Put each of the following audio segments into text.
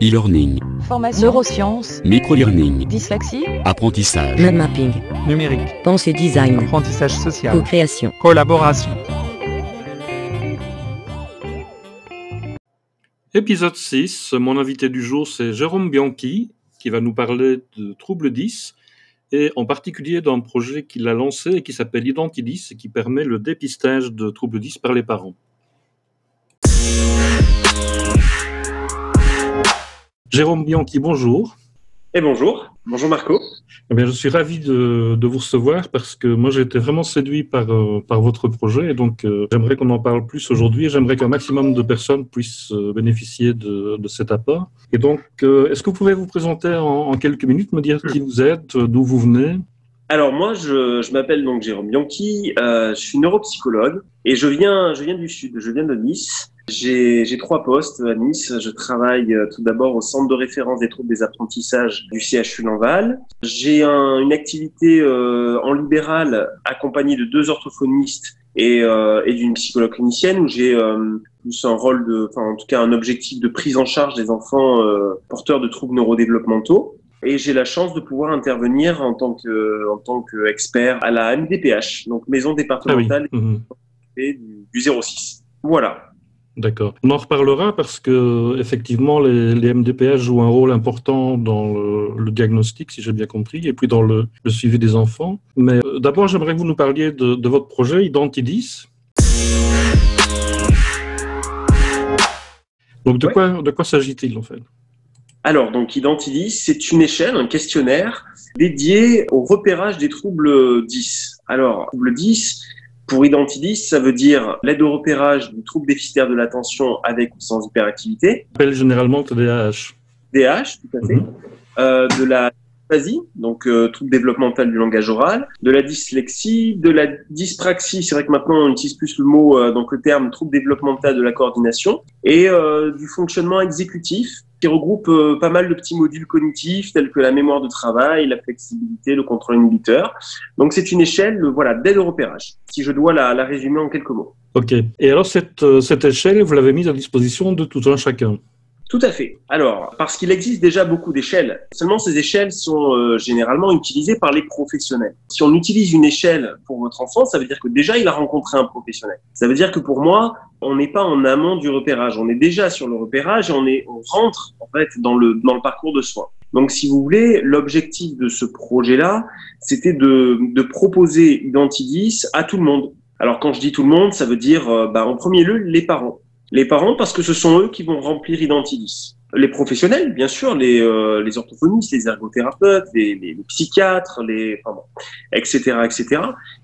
e-learning, Formation. Neurosciences. micro-learning, Dyslexie. apprentissage, Mind mapping, numérique, pensée design, apprentissage social, co-création. collaboration. Épisode 6, mon invité du jour c'est Jérôme Bianchi qui va nous parler de trouble 10 et en particulier d'un projet qu'il a lancé et qui s'appelle Identidis et qui permet le dépistage de trouble 10 par les parents. Jérôme Bianchi, bonjour. Et bonjour, bonjour Marco. Eh bien, je suis ravi de, de vous recevoir parce que moi j'ai été vraiment séduit par, euh, par votre projet et donc euh, j'aimerais qu'on en parle plus aujourd'hui et j'aimerais qu'un maximum de personnes puissent euh, bénéficier de, de cet apport. Et donc, est-ce que vous pouvez vous présenter en, en quelques minutes, me dire qui vous êtes, d'où vous venez? Alors moi, je, je m'appelle donc Jérôme Bianchi, je suis neuropsychologue et je viens, je viens du sud, je viens de Nice. J'ai j'ai trois postes à Nice. Je travaille euh, tout d'abord au centre de référence des troubles des apprentissages du CHU Lanval. J'ai un- une activité euh, en libéral accompagnée de deux orthophonistes et, euh, et d'une psychologue clinicienne où j'ai euh, plus un rôle de, enfin en tout cas un objectif de prise en charge des enfants euh, porteurs de troubles neurodéveloppementaux. Et j'ai la chance de pouvoir intervenir en tant que en tant qu'expert à la MDPH, donc Maison Ah oui, départementale mhm. du 06. Voilà. D'accord. On en reparlera parce que effectivement les, les MDPH jouent un rôle important dans le, le diagnostic, si j'ai bien compris, et puis dans le, le suivi des enfants. Mais euh, d'abord, j'aimerais que vous nous parliez de, de votre projet Identidis. Donc, de Ouais. quoi, de quoi s'agit-il en fait? Alors, donc Identidis, c'est une échelle, un questionnaire dédié au repérage des troubles 10. Alors, trouble 10, pour Identidis, ça veut dire l'aide au repérage du trouble déficitaire de l'attention avec ou sans hyperactivité, On appelle généralement TDAH. DH, tout à fait, Mhm. euh, de la donc euh, trouble développemental du langage oral, de la dyslexie, de la dyspraxie, c'est vrai que maintenant on utilise plus le mot, euh, donc le terme trouble développemental de la coordination, et euh, du fonctionnement exécutif qui regroupe euh, pas mal de petits modules cognitifs tels que la mémoire de travail, la flexibilité, le contrôle inhibiteur. Donc c'est une échelle voilà, d'aide au repérage, si je dois la, la résumer en quelques mots. Ok. Et alors, cette, cette échelle, vous l'avez mise à disposition de tout un chacun? Tout à fait. Alors, parce qu'il existe déjà beaucoup d'échelles, seulement ces échelles sont euh, généralement utilisées par les professionnels. Si on utilise une échelle pour votre enfant, ça veut dire que déjà il a rencontré un professionnel. Ça veut dire que pour moi, on n'est pas en amont du repérage, on est déjà sur le repérage et on, est, on rentre en fait dans le, dans le parcours de soins. Donc, si vous voulez, l'objectif de ce projet-là, c'était de, de proposer Identidis à tout le monde. Alors, quand je dis tout le monde, ça veut dire, euh, bah, en premier lieu, les parents. Les parents, parce que ce sont eux qui vont remplir Identidis. Les professionnels, bien sûr, les, euh, les orthophonistes, les ergothérapeutes, les, les, les psychiatres, les, enfin bon, etc., etc.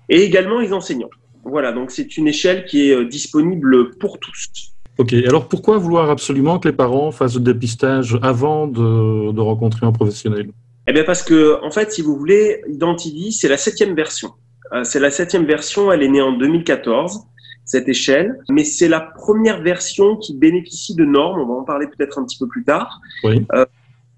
Et également les enseignants. Voilà, donc c'est une échelle qui est euh, disponible pour tous. Ok. Alors, pourquoi vouloir absolument que les parents fassent le dépistage avant de, de rencontrer un professionnel? Eh bien parce que, en fait, si vous voulez, Identity, c'est la septième version. Euh, c'est la septième version, elle est née en 2014, cette échelle, mais c'est la première version qui bénéficie de normes, on va en parler peut-être un petit peu plus tard. Oui.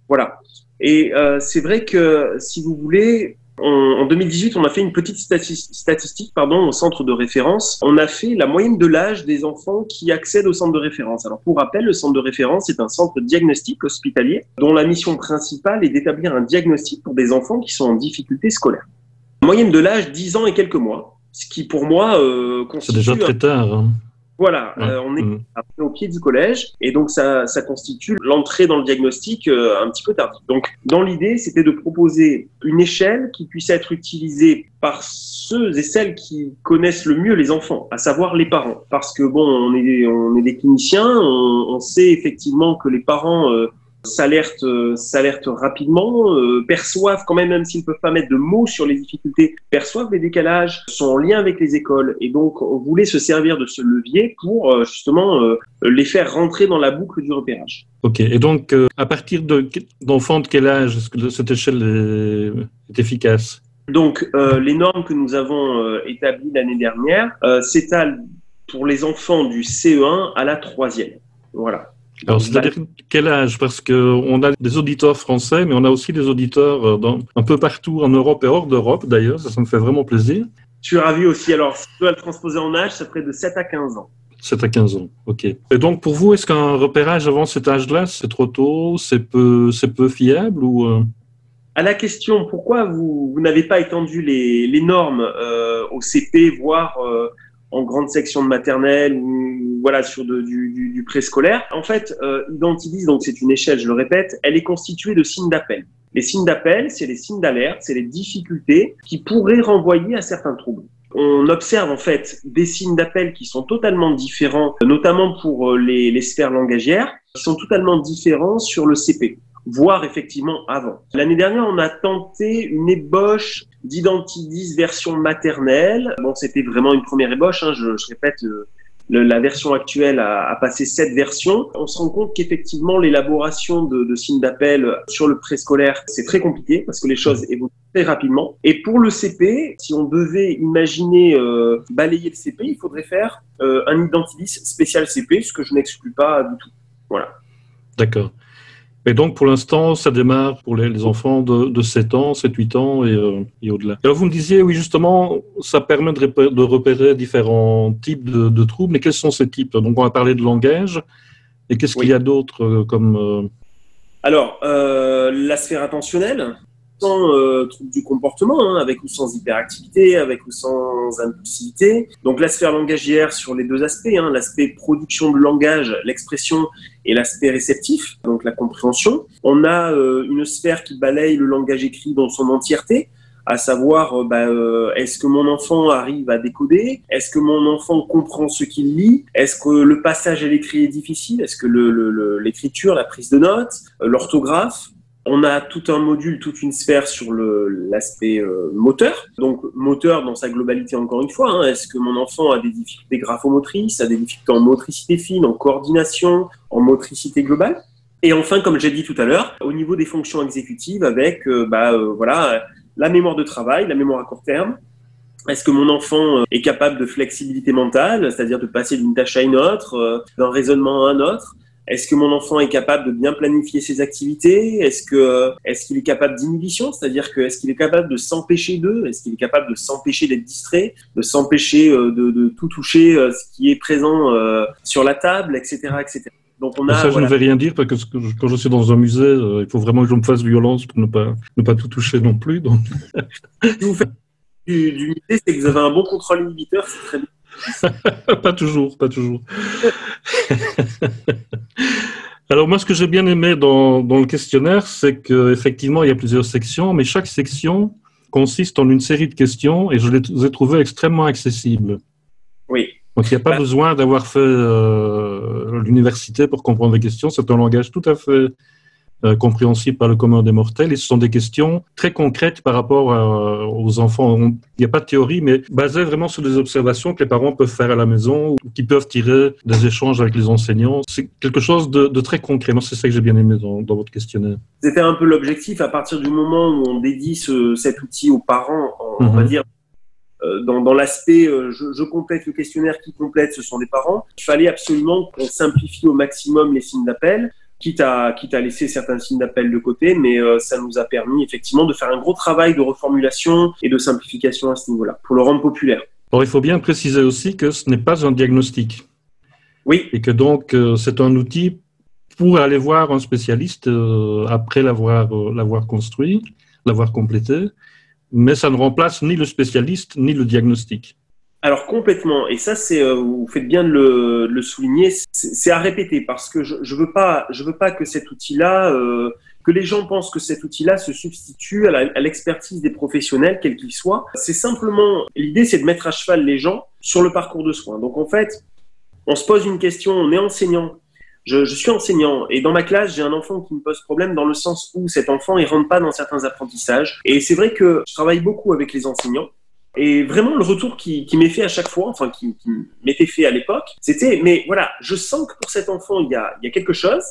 Voilà. Et euh, c'est vrai que, si vous voulez, on- en 2018, on a fait une petite stati- statistique pardon, au centre de référence. On a fait la moyenne de l'âge des enfants qui accèdent au centre de référence. Alors, pour rappel, le centre de référence est un centre diagnostique hospitalier dont la mission principale est d'établir un diagnostic pour des enfants qui sont en difficulté scolaire. Moyenne de l'âge, 10 ans et quelques mois. Ce qui, pour moi, euh, C'est constitue... déjà très tard. hein. Voilà, Ouais. euh, on est après au pied du collège et donc ça, ça constitue l'entrée dans le diagnostic euh, un petit peu tardif. Donc dans l'idée, c'était de proposer une échelle qui puisse être utilisée par ceux et celles qui connaissent le mieux les enfants, à savoir les parents. Parce que bon, on est, on est des cliniciens, on, on sait effectivement que les parents euh, s'alertent euh, s'alertent rapidement, euh, perçoivent quand même, même s'ils ne peuvent pas mettre de mots sur les difficultés, perçoivent les décalages, sont en lien avec les écoles. Et donc, on voulait se servir de ce levier pour euh, justement euh, les faire rentrer dans la boucle du repérage. Ok. Et donc, à partir de d'enfants de quel âge est-ce que cette échelle est, est efficace? Donc, les normes que nous avons établies l'année dernière s'étalent pour les enfants du CE1 à la troisième. Voilà. Alors, c'est-à-dire quel âge? Parce qu'on a des auditeurs français, mais on a aussi des auditeurs euh, dans, un peu partout en Europe et hors d'Europe, d'ailleurs. Ça, ça me fait vraiment plaisir. Je suis ravi aussi. Alors, si je dois le transposer en âge, ça ferait de 7 à 15 ans. 7 à 15 ans, ok. Et donc pour vous, est-ce qu'un repérage avant cet âge-là, c'est trop tôt, c'est peu, c'est peu fiable ou euh? À la question pourquoi vous, vous n'avez pas étendu les, les normes euh, au CP, voire euh, en grande section de maternelle ou voilà sur de, du, du, du préscolaire, en fait, euh, Identidis, donc c'est une échelle, je le répète, elle est constituée de signes d'appel. Les signes d'appel, c'est les signes d'alerte, c'est les difficultés qui pourraient renvoyer à certains troubles on observe en fait des signes d'appel qui sont totalement différents, notamment pour euh, les, les, sphères langagières, qui sont totalement différents sur le CP, voire effectivement avant. L'année dernière, on a tenté une ébauche d'Identidis version maternelle. Bon, c'était vraiment une première ébauche, hein, je, je, répète. Euh, le, la version actuelle a, a, passé sept versions. On se rend compte qu'effectivement, l'élaboration de, de, signes d'appel sur le préscolaire, c'est très compliqué parce que les choses évoluent très rapidement. Et pour le CP, si on devait imaginer euh, balayer le CP, il faudrait faire euh, un identidis spécial CP, ce que je n'exclus pas du tout. Voilà. D'accord. Et donc, pour l'instant, ça démarre pour les, les enfants de, de, 7 ans, 7, 8 ans et, euh, et au-delà. Alors, vous me disiez, oui, justement, ça permet de repérer, de repérer différents types de, de, troubles. Mais quels sont ces types? Donc, on a parlé de langage. Et qu'est-ce oui. qu'il y a d'autre euh, comme... Euh... Alors, euh, la sphère attentionnelle, euh, du comportement, hein, avec ou sans hyperactivité, avec ou sans impulsivité. Donc la sphère langagière sur les deux aspects, hein, l'aspect production de langage, l'expression, et l'aspect réceptif, donc la compréhension. On a euh, une sphère qui balaye le langage écrit dans son entièreté, à savoir euh, bah, euh, est-ce que mon enfant arrive à décoder? Est-ce que mon enfant comprend ce qu'il lit? Est-ce que le passage à l'écrit est difficile? Est-ce que l'écriture, la prise de notes, l'orthographe? On a tout un module, toute une sphère sur l'aspect euh, moteur. Donc moteur dans sa globalité encore une fois. Hein. Est-ce que mon enfant a des difficultés graphomotrices, a des difficultés en motricité fine, en coordination, en motricité globale? Et enfin, comme j'ai dit tout à l'heure, au niveau des fonctions exécutives, avec euh, bah, euh, voilà la mémoire de travail, la mémoire à court terme. Est-ce que mon enfant est capable de flexibilité mentale, c'est-à-dire de passer d'une tâche à une autre, d'un raisonnement à un autre? Est-ce que mon enfant est capable de bien planifier ses activités? Est-ce que est-ce qu'il est capable d'inhibition, c'est-à-dire que est-ce qu'il est capable de s'empêcher d'eux? Est-ce qu'il est capable de s'empêcher d'être distrait, de s'empêcher euh, de, de, tout toucher euh, ce qui est présent euh, sur la table, etc., etc. Donc on a, ça, voilà. je ne vais rien dire parce que quand je suis dans un musée, euh, il faut vraiment que je me fasse violence pour ne pas ne pas tout toucher non plus. Donc. si vous faites du, du musée, c'est que vous avez un bon contrôle inhibiteur, c'est très bien. pas toujours, pas toujours. Alors moi, ce que j'ai bien aimé dans, dans le questionnaire, c'est qu'effectivement, il y a plusieurs sections, mais chaque section consiste en une série de questions et je les ai trouvées extrêmement accessibles. Oui. Donc il n'y a pas bah, besoin d'avoir fait euh, l'université pour comprendre les questions. C'est un langage tout à fait euh, compréhensibles par le commun des mortels. Et ce sont des questions très concrètes par rapport à, aux enfants. Il n'y a pas de théorie, mais basées vraiment sur des observations que les parents peuvent faire à la maison ou qui peuvent tirer des échanges avec les enseignants. C'est quelque chose de, de, très concret. Moi, c'est ça que j'ai bien aimé dans, dans votre questionnaire. C'était un peu l'objectif à partir du moment où on dédie ce, cet outil aux parents, on, mm -hmm. va dire euh, dans, dans l'aspect euh, je, je, complète le questionnaire qui complète, ce sont les parents. Il fallait absolument qu'on simplifie au maximum les signes d'appel quitte à, quitte à laisser certains signes d'appel de côté, mais euh, ça nous a permis effectivement de faire un gros travail de reformulation et de simplification à ce niveau-là, pour le rendre populaire. Alors, il faut bien préciser aussi que ce n'est pas un diagnostic. Oui. Et que donc, euh, c'est un outil pour aller voir un spécialiste euh, après l'avoir l'avoir construit, l'avoir complété, mais ça ne remplace ni le spécialiste ni le diagnostic. Alors complètement, et ça c'est, euh, vous faites bien de le, de le souligner, c'est à répéter parce que je, je veux pas, je veux pas que cet outil-là, euh, que les gens pensent que cet outil-là se substitue à l'expertise des professionnels, quels qu'ils soient. C'est simplement, l'idée c'est de mettre à cheval les gens sur le parcours de soins. Donc en fait, on se pose une question, on est enseignant, je, je, suis enseignant et dans ma classe, j'ai un enfant qui me pose problème dans le sens où cet enfant, il rentre pas dans certains apprentissages. Et c'est vrai que je travaille beaucoup avec les enseignants et vraiment, le retour qui, m'est fait à chaque fois, enfin, qui, m'était fait à l'époque, c'était, mais voilà, je sens que pour cet enfant, il y a, il y a quelque chose,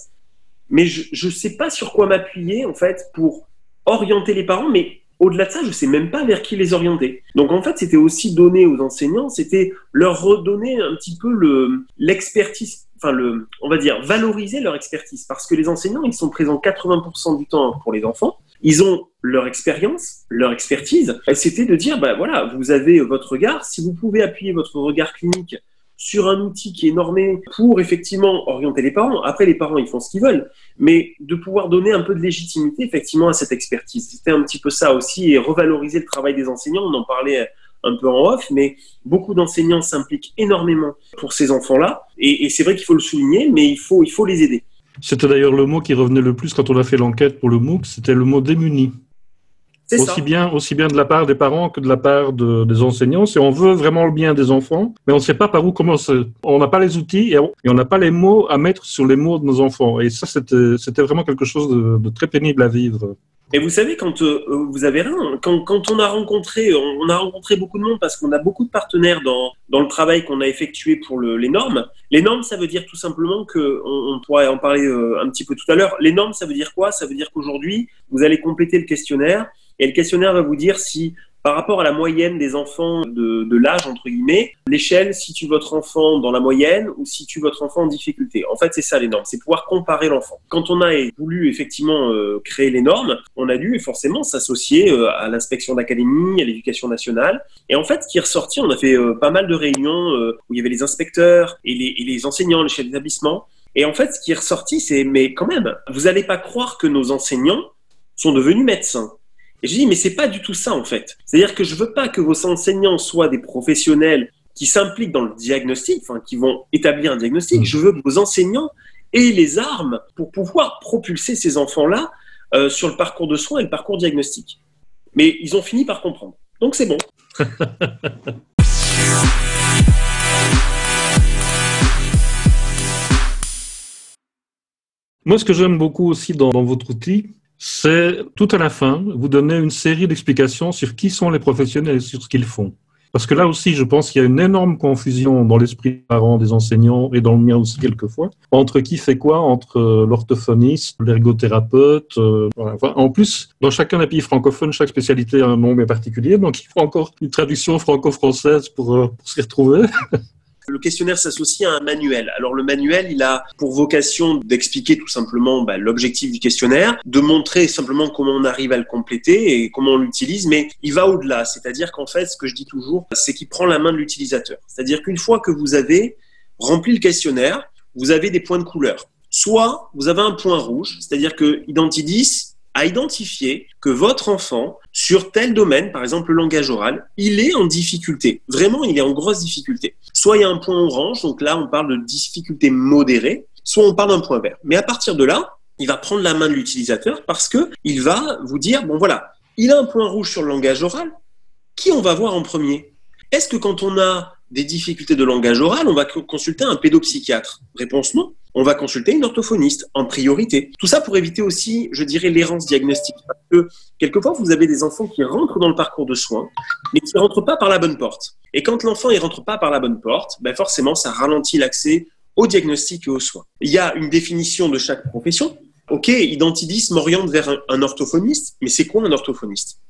mais je ne sais pas sur quoi m'appuyer, en fait, pour orienter les parents, mais au-delà de ça, je sais même pas vers qui les orienter. Donc en fait, c'était aussi donner aux enseignants, c'était leur redonner un petit peu le l'expertise, enfin le, on va dire valoriser leur expertise, parce que les enseignants, ils sont présents 80% du temps pour les enfants, ils ont leur expérience, leur expertise. C'était de dire, bah voilà, vous avez votre regard. Si vous pouvez appuyer votre regard clinique sur un outil qui est normé pour effectivement orienter les parents. Après, les parents, ils font ce qu'ils veulent, mais de pouvoir donner un peu de légitimité effectivement à cette expertise. C'était un petit peu ça aussi et revaloriser le travail des enseignants. On en parlait un peu en off, mais beaucoup d'enseignants s'impliquent énormément pour ces enfants-là. Et, c'est vrai qu'il faut le souligner, mais il faut, il faut les aider. C'était d'ailleurs le mot qui revenait le plus quand on a fait l'enquête pour le MOOC, c'était le mot démuni. Aussi bien, aussi bien de la part des parents que de la part des enseignants. Si on veut vraiment le bien des enfants, mais on ne sait pas par où commencer. On n'a pas les outils et on n'a pas les mots à mettre sur les mots de nos enfants. Et ça, c'était vraiment quelque chose de très pénible à vivre. Et vous savez, quand euh, vous avez rien, quand, quand, on a rencontré, on, a rencontré beaucoup de monde parce qu'on a beaucoup de partenaires dans, dans le travail qu'on a effectué pour le, les normes. Les normes, ça veut dire tout simplement que, on, on pourrait en parler euh, un petit peu tout à l'heure. Les normes, ça veut dire quoi? Ça veut dire qu'aujourd'hui, vous allez compléter le questionnaire et le questionnaire va vous dire si par rapport à la moyenne des enfants de, de l'âge, entre guillemets, l'échelle situe votre enfant dans la moyenne ou situe votre enfant en difficulté. En fait, c'est ça les normes, c'est pouvoir comparer l'enfant. Quand on a voulu effectivement euh, créer les normes, on a dû forcément s'associer euh, à l'inspection d'académie, à l'éducation nationale. Et en fait, ce qui est ressorti, on a fait euh, pas mal de réunions où il y avait les inspecteurs et les, et les enseignants, les chefs d'établissement. Et en fait, ce qui est ressorti, c'est mais quand même, vous n'allez pas croire que nos enseignants sont devenus médecins. Et je dis, mais c'est pas du tout ça, en fait. C'est-à-dire que je veux pas que vos enseignants soient des professionnels qui s'impliquent dans le diagnostic, enfin, qui vont établir un diagnostic. Mmh. Je veux que vos enseignants aient les armes pour pouvoir propulser ces enfants-là euh, sur le parcours de soins et le parcours diagnostique. Mais ils ont fini par comprendre. Donc c'est bon. Moi, ce que j'aime beaucoup aussi dans, dans votre outil, c'est tout à la fin, vous donnez une série d'explications sur qui sont les professionnels et sur ce qu'ils font. Parce que là aussi, je pense qu'il y a une énorme confusion dans l'esprit des parents, des enseignants et dans le mien aussi quelquefois, entre qui fait quoi, entre euh, l'orthophoniste, l'ergothérapeute. Euh, en plus, dans chacun des pays francophones, chaque spécialité a un nom bien particulier, donc il faut encore une traduction franco-française pour, euh, pour s'y retrouver. Le questionnaire s'associe à un manuel. Alors le manuel, il a pour vocation d'expliquer tout simplement bah, l'objectif du questionnaire, de montrer simplement comment on arrive à le compléter et comment on l'utilise, mais il va au-delà. C'est-à-dire qu'en fait, ce que je dis toujours, c'est qu'il prend la main de l'utilisateur. C'est-à-dire qu'une fois que vous avez rempli le questionnaire, vous avez des points de couleur. Soit vous avez un point rouge, c'est-à-dire que à identifier que votre enfant, sur tel domaine, par exemple le langage oral, il est en difficulté. Vraiment, il est en grosse difficulté. Soit il y a un point orange, donc là on parle de difficulté modérée, soit on parle d'un point vert. Mais à partir de là, il va prendre la main de l'utilisateur parce que il va vous dire bon voilà, il a un point rouge sur le langage oral. Qui on va voir en premier? Est-ce que quand on a des difficultés de langage oral, on va consulter un pédopsychiatre? Réponse non on va consulter une orthophoniste en priorité. Tout ça pour éviter aussi, je dirais, l'errance diagnostique. Parce que quelquefois, vous avez des enfants qui rentrent dans le parcours de soins, mais qui ne rentrent pas par la bonne porte. Et quand l'enfant ne rentre pas par la bonne porte, ben forcément, ça ralentit l'accès au diagnostic et aux soins. Il y a une définition de chaque profession. Ok, Identidis m'oriente vers un, orthophoniste, mais c'est quoi un orthophoniste?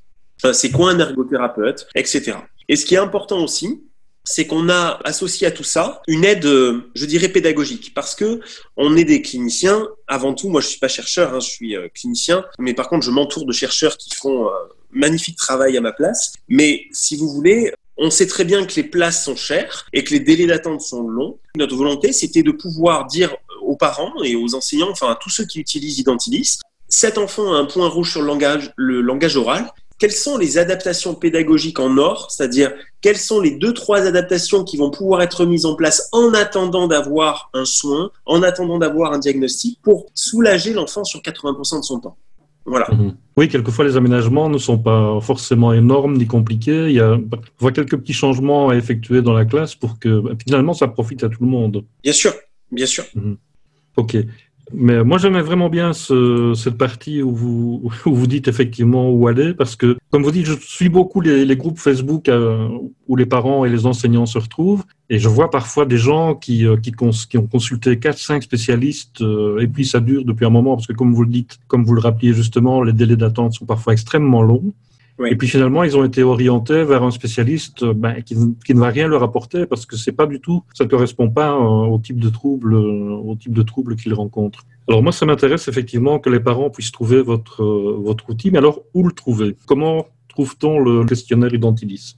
C'est quoi un ergothérapeute, etc. Et ce qui est important aussi, c'est qu'on a associé à tout ça une aide, je dirais, pédagogique, parce que on est des cliniciens. Avant tout, moi, je suis pas chercheur, hein, je suis euh, clinicien, mais par contre, je m'entoure de chercheurs qui font un magnifique travail à ma place. Mais si vous voulez, on sait très bien que les places sont chères et que les délais d'attente sont longs. Notre volonté, c'était de pouvoir dire aux parents et aux enseignants, enfin à tous ceux qui utilisent Identilis, cet enfant a un point rouge sur le langage, le langage oral quelles sont les adaptations pédagogiques en or, c'est-à-dire quelles sont les deux, trois adaptations qui vont pouvoir être mises en place en attendant d'avoir un soin, en attendant d'avoir un diagnostic pour soulager l'enfant sur 80% de son temps? Voilà. Mhm. Oui, quelquefois les aménagements ne sont pas forcément énormes ni compliqués. Il y a on voit quelques petits changements à effectuer dans la classe pour que finalement ça profite à tout le monde. Bien sûr, bien sûr. Mhm. Ok. Mais moi, j'aimais vraiment bien ce, cette partie où vous, où vous dites effectivement où aller, parce que, comme vous dites, je suis beaucoup les, les groupes Facebook euh, où les parents et les enseignants se retrouvent, et je vois parfois des gens qui, euh, qui, qui ont consulté quatre, cinq spécialistes, euh, et puis ça dure depuis un moment, parce que comme vous le dites, comme vous le rappeliez justement, les délais d'attente sont parfois extrêmement longs. Et puis finalement, ils ont été orientés vers un spécialiste ben, qui, qui, ne va rien leur apporter parce que c'est pas du tout, ça ne correspond pas euh, au type de trouble, euh, au type de trouble qu'ils rencontrent. Alors moi, ça m'intéresse effectivement que les parents puissent trouver votre euh, votre outil, mais alors où le trouver? Comment trouve-t-on le questionnaire Identilis?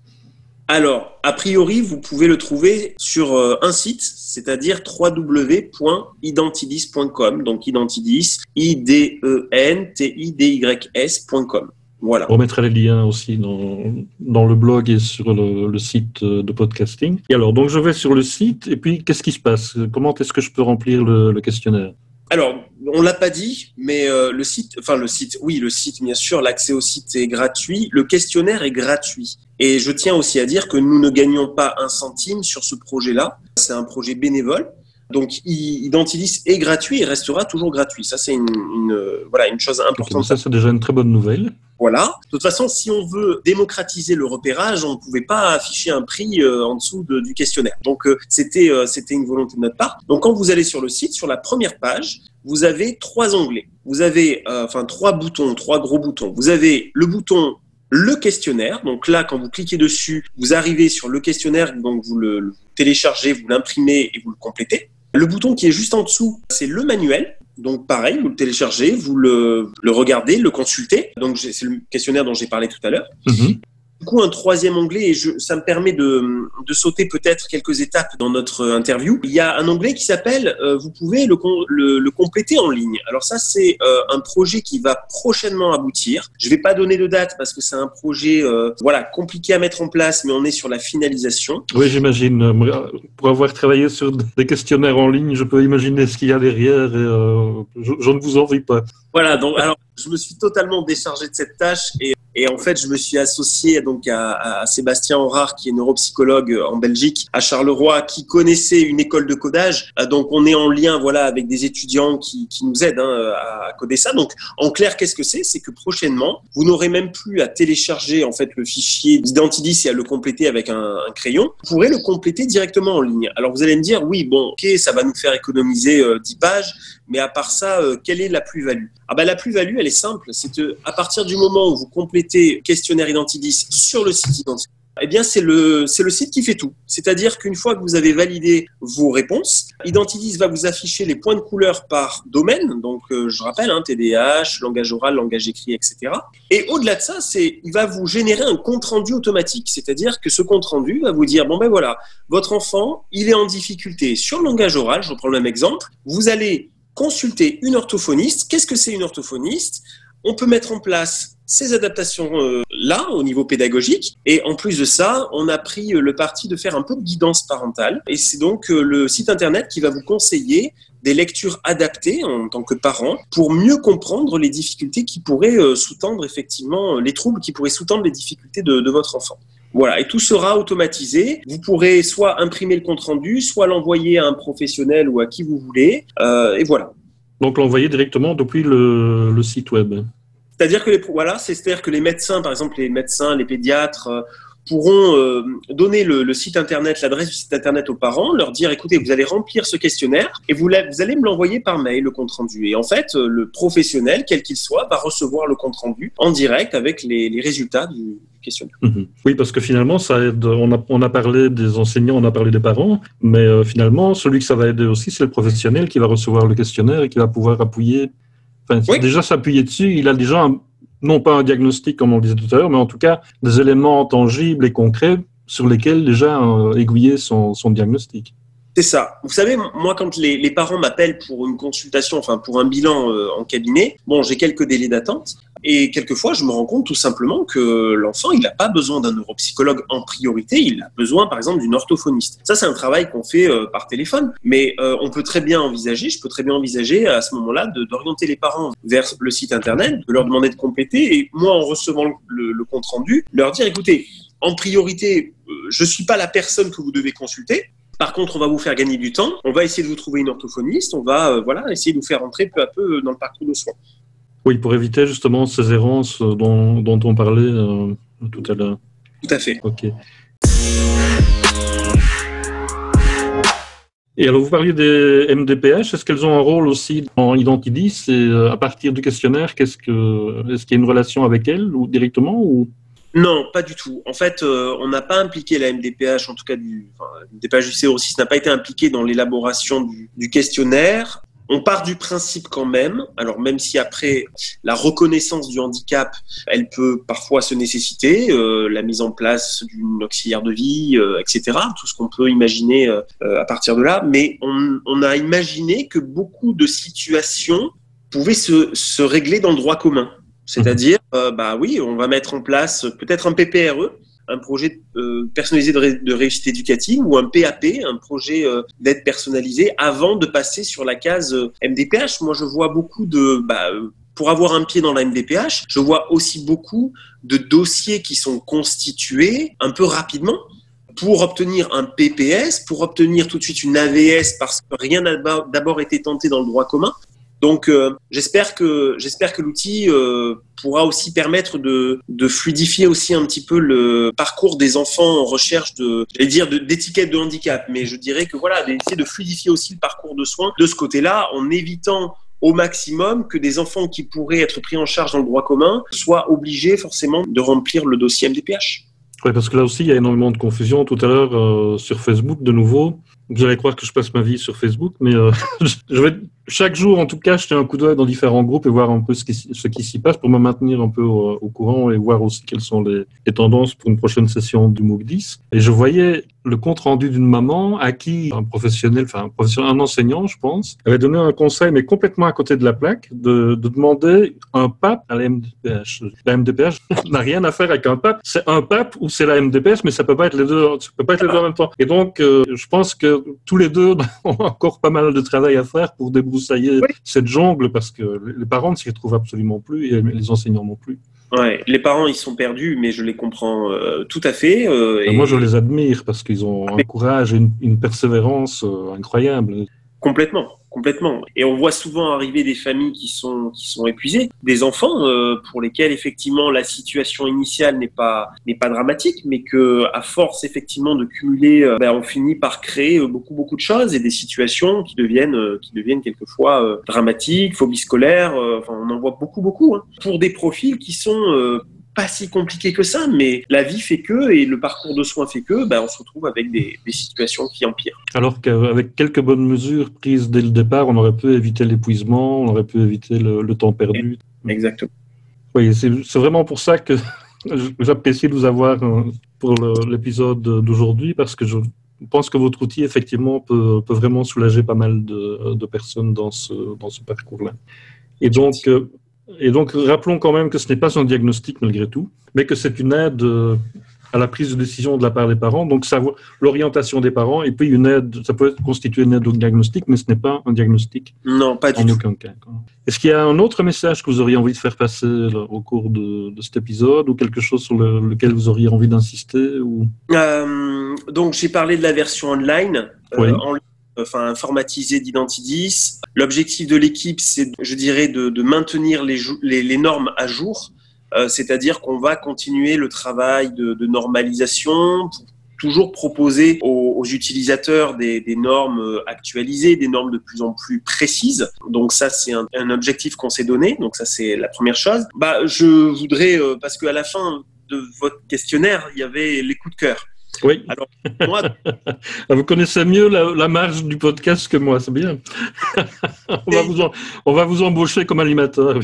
Alors, a priori, vous pouvez le trouver sur euh, un site, c'est-à-dire www.identidis.com. Donc, Identidis, I-D-E-N-T-I-D-Y-S.com. Voilà. On mettra les liens aussi dans, dans le blog et sur le, site de podcasting. Et alors, donc je vais sur le site et puis qu'est-ce qui se passe? Comment est-ce que je peux remplir le questionnaire? Alors, on l'a pas dit, mais euh, le site, enfin le site, oui, le site, bien sûr, l'accès au site est gratuit, le questionnaire est gratuit. Et je tiens aussi à dire que nous ne gagnons pas un centime sur ce projet-là. C'est un projet bénévole. Donc, Identilis est gratuit et restera toujours gratuit. Ça, c'est une, voilà, une chose importante. ça, c'est déjà une très bonne nouvelle. Voilà. De toute façon, si on veut démocratiser le repérage, on ne pouvait pas afficher un prix euh, en dessous du questionnaire. Donc, euh, c'était, euh, c'était une volonté de notre part. Donc, quand vous allez sur le site, sur la première page, vous avez trois onglets. Vous avez, enfin, trois boutons, trois gros boutons. Vous avez le bouton le questionnaire. Donc là, quand vous cliquez dessus, vous arrivez sur le questionnaire, donc vous le téléchargez, vous l'imprimez et vous le complétez. Le bouton qui est juste en dessous, c'est le manuel. Donc pareil, vous le téléchargez, vous le, regardez, le consultez. Donc c'est le questionnaire dont j'ai parlé tout à l'heure. Mhm du coup un troisième onglet et je, ça me permet de, de sauter peut-être quelques étapes dans notre interview. Il y a un onglet qui s'appelle euh, vous pouvez le, le, le, compléter en ligne. Alors ça c'est euh, un projet qui va prochainement aboutir. Je vais pas donner de date parce que c'est un projet euh, voilà compliqué à mettre en place mais on est sur la finalisation. Oui j'imagine. Pour avoir travaillé sur des questionnaires en ligne, je peux imaginer ce qu'il y a derrière et je, je ne vous envie pas. Voilà donc alors je me suis totalement déchargé de cette tâche et et en fait, je me suis associé donc à, Sébastien Horard, qui est neuropsychologue en Belgique, à Charleroi, qui connaissait une école de codage. Euh, donc, on est en lien, voilà, avec des étudiants qui, nous aident hein, à coder ça. Donc, en clair, qu'est-ce que c'est? C'est que prochainement, vous n'aurez même plus à télécharger en fait le fichier d'Identidis et à le compléter avec un, un, crayon. Vous pourrez le compléter directement en ligne. Alors, vous allez me dire, oui, bon, ok, ça va nous faire économiser euh, 10 pages, mais à part ça, euh, quelle est la plus-value? Ah ben, la plus-value, elle est simple. C'est à partir du moment où vous complétez questionnaire Identidis sur le site Identidis, eh bien, c'est le, le site qui fait tout. C'est-à-dire qu'une fois que vous avez validé vos réponses, Identidis va vous afficher les points de couleur par domaine. Donc, euh, je rappelle, hein, TDAH, langage oral, langage écrit, etc. Et au-delà de ça, c'est, il va vous générer un compte rendu automatique. C'est-à-dire que ce compte rendu va vous dire, bon ben voilà, votre enfant, il est en difficulté sur le langage oral. Je reprends le même exemple. Vous allez consulter une orthophoniste. Qu'est-ce que c'est une orthophoniste? On peut mettre en place ces adaptations-là euh, au niveau pédagogique. Et en plus de ça, on a pris euh, le parti de faire un peu de guidance parentale. Et c'est donc euh, le site Internet qui va vous conseiller des lectures adaptées en tant que parent pour mieux comprendre les difficultés qui pourraient sous-tendre effectivement les troubles qui pourraient sous-tendre les difficultés de, de votre enfant. Voilà, et tout sera automatisé. Vous pourrez soit imprimer le compte rendu, soit l'envoyer à un professionnel ou à qui vous voulez. Euh, et voilà. Donc l'envoyer directement depuis le, le site web. C'est-à-dire que les, voilà, c'est-à-dire que les médecins, par exemple les médecins, les pédiatres, euh, pourront euh, donner le, site internet, l'adresse du site internet aux parents, leur dire écoutez, vous allez remplir ce questionnaire et vous, vous allez me l'envoyer par mail, le compte rendu. Et en fait, le professionnel, quel qu'il soit, va recevoir le compte rendu en direct avec les, résultats du, questionnaire. Mhm. Oui, parce que finalement, ça aide. On a, on a parlé des enseignants, on a parlé des parents, mais finalement, celui que ça va aider aussi, c'est le professionnel qui va recevoir le questionnaire et qui va pouvoir appuyer Déjà s'appuyer dessus, il a déjà, non pas un diagnostic comme on le disait tout à l'heure, mais en tout cas des éléments tangibles et concrets sur lesquels déjà euh, aiguiller son, son diagnostic. C'est ça. Vous savez, moi, quand les, les parents m'appellent pour une consultation, enfin pour un bilan euh, en cabinet, bon, j'ai quelques délais d'attente. Et quelquefois, je me rends compte tout simplement que l'enfant, il n'a pas besoin d'un neuropsychologue en priorité, il a besoin, par exemple, d'une orthophoniste. Ça, c'est un travail qu'on fait euh, par téléphone. Mais euh, on peut très bien envisager, je peux très bien envisager à ce moment-là d'orienter les parents vers le site Internet, de leur demander de compléter, et moi, en recevant le, le compte rendu, leur dire, écoutez, en priorité, je ne suis pas la personne que vous devez consulter, par contre, on va vous faire gagner du temps. On va essayer de vous trouver une orthophoniste. On va euh, voilà essayer de vous faire entrer peu à peu dans le parcours de soins. Oui, pour éviter justement ces errances dont, dont on parlait euh, tout à l'heure. Tout à fait. Ok. Et alors, vous parliez des MDPH. Est-ce qu'elles ont un rôle aussi dans Identidis Et euh, à partir du questionnaire, qu'est-ce que, est-ce qu'il y a une relation avec elles ou directement ou? Non, pas du tout. En fait, euh, on n'a pas impliqué la MDPH, en tout cas du enfin, MDPH du CO6 n'a pas été impliqué dans l'élaboration du, questionnaire. On part du principe quand même, alors même si après la reconnaissance du handicap, elle peut parfois se nécessiter, euh, la mise en place d'une auxiliaire de vie, euh, etc., tout ce qu'on peut imaginer euh, à partir de là, mais on, on, a imaginé que beaucoup de situations pouvaient se, se régler dans le droit commun. C'est-à-dire, bah oui, on va mettre en place peut-être un PPRE, un projet euh, personnalisé de, réussite éducative ou un PAP, un projet euh, d'aide personnalisée, avant de passer sur la case euh, MDPH. Moi, je vois beaucoup de... Bah, pour avoir un pied dans la MDPH, je vois aussi beaucoup de dossiers qui sont constitués un peu rapidement pour obtenir un PPS, pour obtenir tout de suite une AVS parce que rien n'a d'abord été tenté dans le droit commun. Donc euh, j'espère que j'espère que l'outil euh, pourra aussi permettre de, fluidifier aussi un petit peu le parcours des enfants en recherche de j'allais dire d'étiquette de, handicap, mais je dirais que voilà d'essayer de fluidifier aussi le parcours de soins de ce côté-là en évitant au maximum que des enfants qui pourraient être pris en charge dans le droit commun soient obligés forcément de remplir le dossier MDPH. Oui, parce que là aussi, il y a énormément de confusion. Tout à l'heure, euh, sur Facebook, de nouveau, vous allez croire que je passe ma vie sur Facebook, mais je vais chaque jour, en tout cas, jeter un coup d'œil dans différents groupes et voir un peu ce qui, ce s'y passe pour me maintenir un peu au, courant et voir aussi quelles sont les, tendances pour une prochaine session du MOOC 10. Et je voyais le compte rendu d'une maman à qui un professionnel, enfin un enseignant, je pense, avait donné un conseil, mais complètement à côté de la plaque, de, de demander un pape à la MDPH. La MDPH n'a rien à faire avec un pape. C'est un pape ou c'est la MDPH, mais ça peut pas être les deux, ça peut pas être les deux en même temps. Et donc, euh, je pense que tous les deux ont encore pas mal de travail à faire pour débrouiller est cette jungle parce que les parents ne s'y retrouvent absolument plus et les enseignants non plus. Ouais, les parents ils sont perdus, mais je les comprends euh, tout à fait. Euh, et... Moi je les admire parce qu'ils ont un courage et une, persévérance euh, incroyable. Complètement complètement. Et on voit souvent arriver des familles qui sont qui sont épuisées, des enfants euh, pour lesquels effectivement la situation initiale n'est pas n'est pas dramatique, mais que à force effectivement de cumuler, euh, ben, on finit par créer euh, beaucoup beaucoup de choses et des situations qui deviennent qui deviennent quelquefois dramatiques, phobie scolaire. enfin, on en voit beaucoup beaucoup hein, pour des profils qui sont pas si compliqué que ça, mais la vie fait que et le parcours de soins fait que, ben, on se retrouve avec des, situations qui empirent. Alors qu'avec quelques bonnes mesures prises dès le départ, on aurait pu éviter l'épuisement, on aurait pu éviter le, temps perdu. Exactement. Oui, c'est vraiment pour ça que j'apprécie de vous avoir euh, pour l'épisode d'aujourd'hui parce que je pense que votre outil effectivement peut, peut vraiment soulager pas mal de, de personnes dans ce, dans ce parcours-là. Et donc, euh, et donc, rappelons quand même que ce n'est pas un diagnostic malgré tout, mais que c'est une aide euh, à la prise de décision de la part des parents. Donc, savoir l'orientation des parents, et puis une aide, ça peut constituer une aide au diagnostic, mais ce n'est pas un diagnostic. Non, pas du en aucun cas. Est-ce qu'il y a un autre message que vous auriez envie de faire passer au cours de, cet épisode, ou quelque chose sur lequel vous auriez envie d'insister ou... Euh, donc, j'ai parlé de la version online. Euh, en enfin informatisé d'Identidis. L'objectif de l'équipe, c'est, je dirais, de, maintenir les, normes à jour, euh, c'est-à-dire qu'on va continuer le travail de, normalisation pour toujours proposer aux, utilisateurs des, normes actualisées, des normes de plus en plus précises. Donc ça, c'est un, un, objectif qu'on s'est donné. Donc ça, c'est la première chose. Bah, je voudrais, euh, parce qu'à la fin de votre questionnaire, il y avait les coups de cœur. Oui. Alors, moi... Vous connaissez mieux la, marge du podcast que moi, c'est bien. on, va vous on, va vous embaucher comme animateur.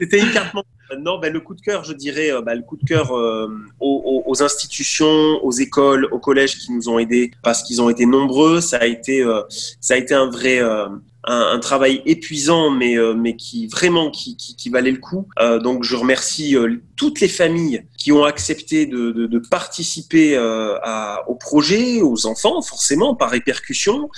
C'était carte non, ben, le coup de cœur, je dirais, euh, ben, le coup de cœur euh, aux, aux, institutions, aux écoles, aux collèges qui nous ont aidés parce qu'ils ont été nombreux. Ça a été, euh, ça a été un vrai, un, travail épuisant, mais, mais qui vraiment qui, qui, qui, valait le coup. Donc je remercie toutes les familles qui ont accepté de, de, de participer à, au projet, aux enfants forcément par répercussion.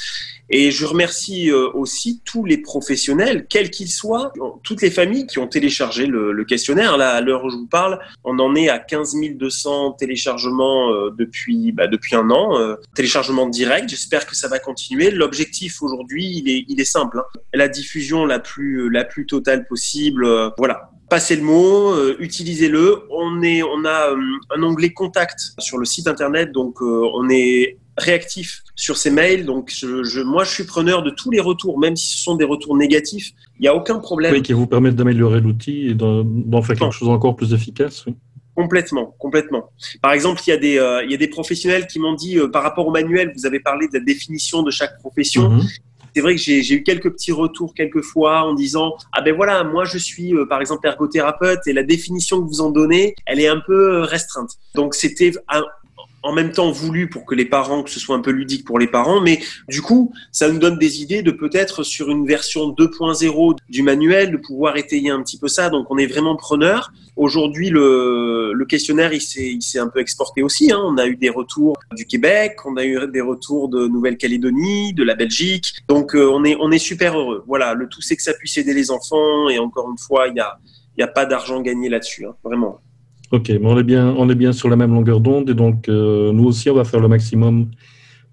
Et je remercie aussi tous les professionnels, quels qu'ils soient, toutes les familles qui ont téléchargé le, le questionnaire. Là, à l'heure où je vous parle, on en est à 15 200 téléchargements depuis, bah, depuis un an, téléchargement direct. J'espère que ça va continuer. L'objectif aujourd'hui, il est, il est simple. Hein. La diffusion la plus, la plus totale possible. Euh, voilà. Passez le mot, euh, utilisez-le. On, est, on a euh, un onglet contact sur le site internet, donc on est réactif sur ces mails. Donc, je, moi, je suis preneur de tous les retours, même si ce sont des retours négatifs. Il n'y a aucun problème. Oui, qui vous permettent d'améliorer l'outil et d'en faire quelque chose encore plus efficace. Oui. Complètement, complètement. Par exemple, il y a des, il y a des professionnels qui m'ont dit, par rapport au manuel, vous avez parlé de la définition de chaque profession. Mhm. C'est vrai que j'ai eu quelques petits retours quelques fois en disant ah ben voilà moi je suis euh, par exemple ergothérapeute et la définition que vous en donnez elle est un peu euh, restreinte. Donc c'était en même temps voulu pour que les parents, que ce soit un peu ludique pour les parents, mais du coup, ça nous donne des idées de peut-être sur une version 2.0 du manuel, de pouvoir étayer un petit peu ça. Donc, on est vraiment preneur. Aujourd'hui, le, le, questionnaire, il s'est un peu exporté aussi. Hein. On a eu des retours du Québec, on a eu des retours de Nouvelle-Calédonie, de la Belgique. Donc, euh, on, est, on est super heureux. Voilà, le tout, c'est que ça puisse aider les enfants. Et encore une fois, il n'y a, y a pas d'argent gagné là-dessus, hein, vraiment. Ok, mais on est bien, on est bien sur la même longueur d'onde et donc euh, nous aussi on va faire le maximum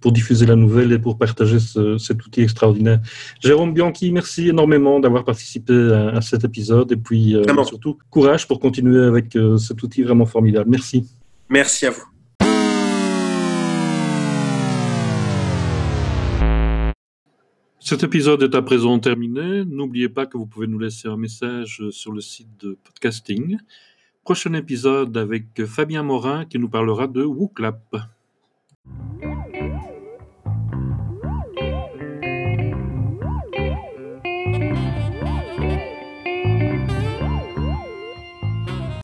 pour diffuser la nouvelle et pour partager cet outil extraordinaire. Jérôme Bianchi, merci énormément d'avoir participé à, cet épisode et puis euh, surtout courage pour continuer avec euh, cet outil vraiment formidable. Merci. Merci à vous. Cet épisode est à présent terminé. N'oubliez pas que vous pouvez nous laisser un message sur le site de podcasting prochain épisode avec Fabien Morin qui nous parlera de WooClap.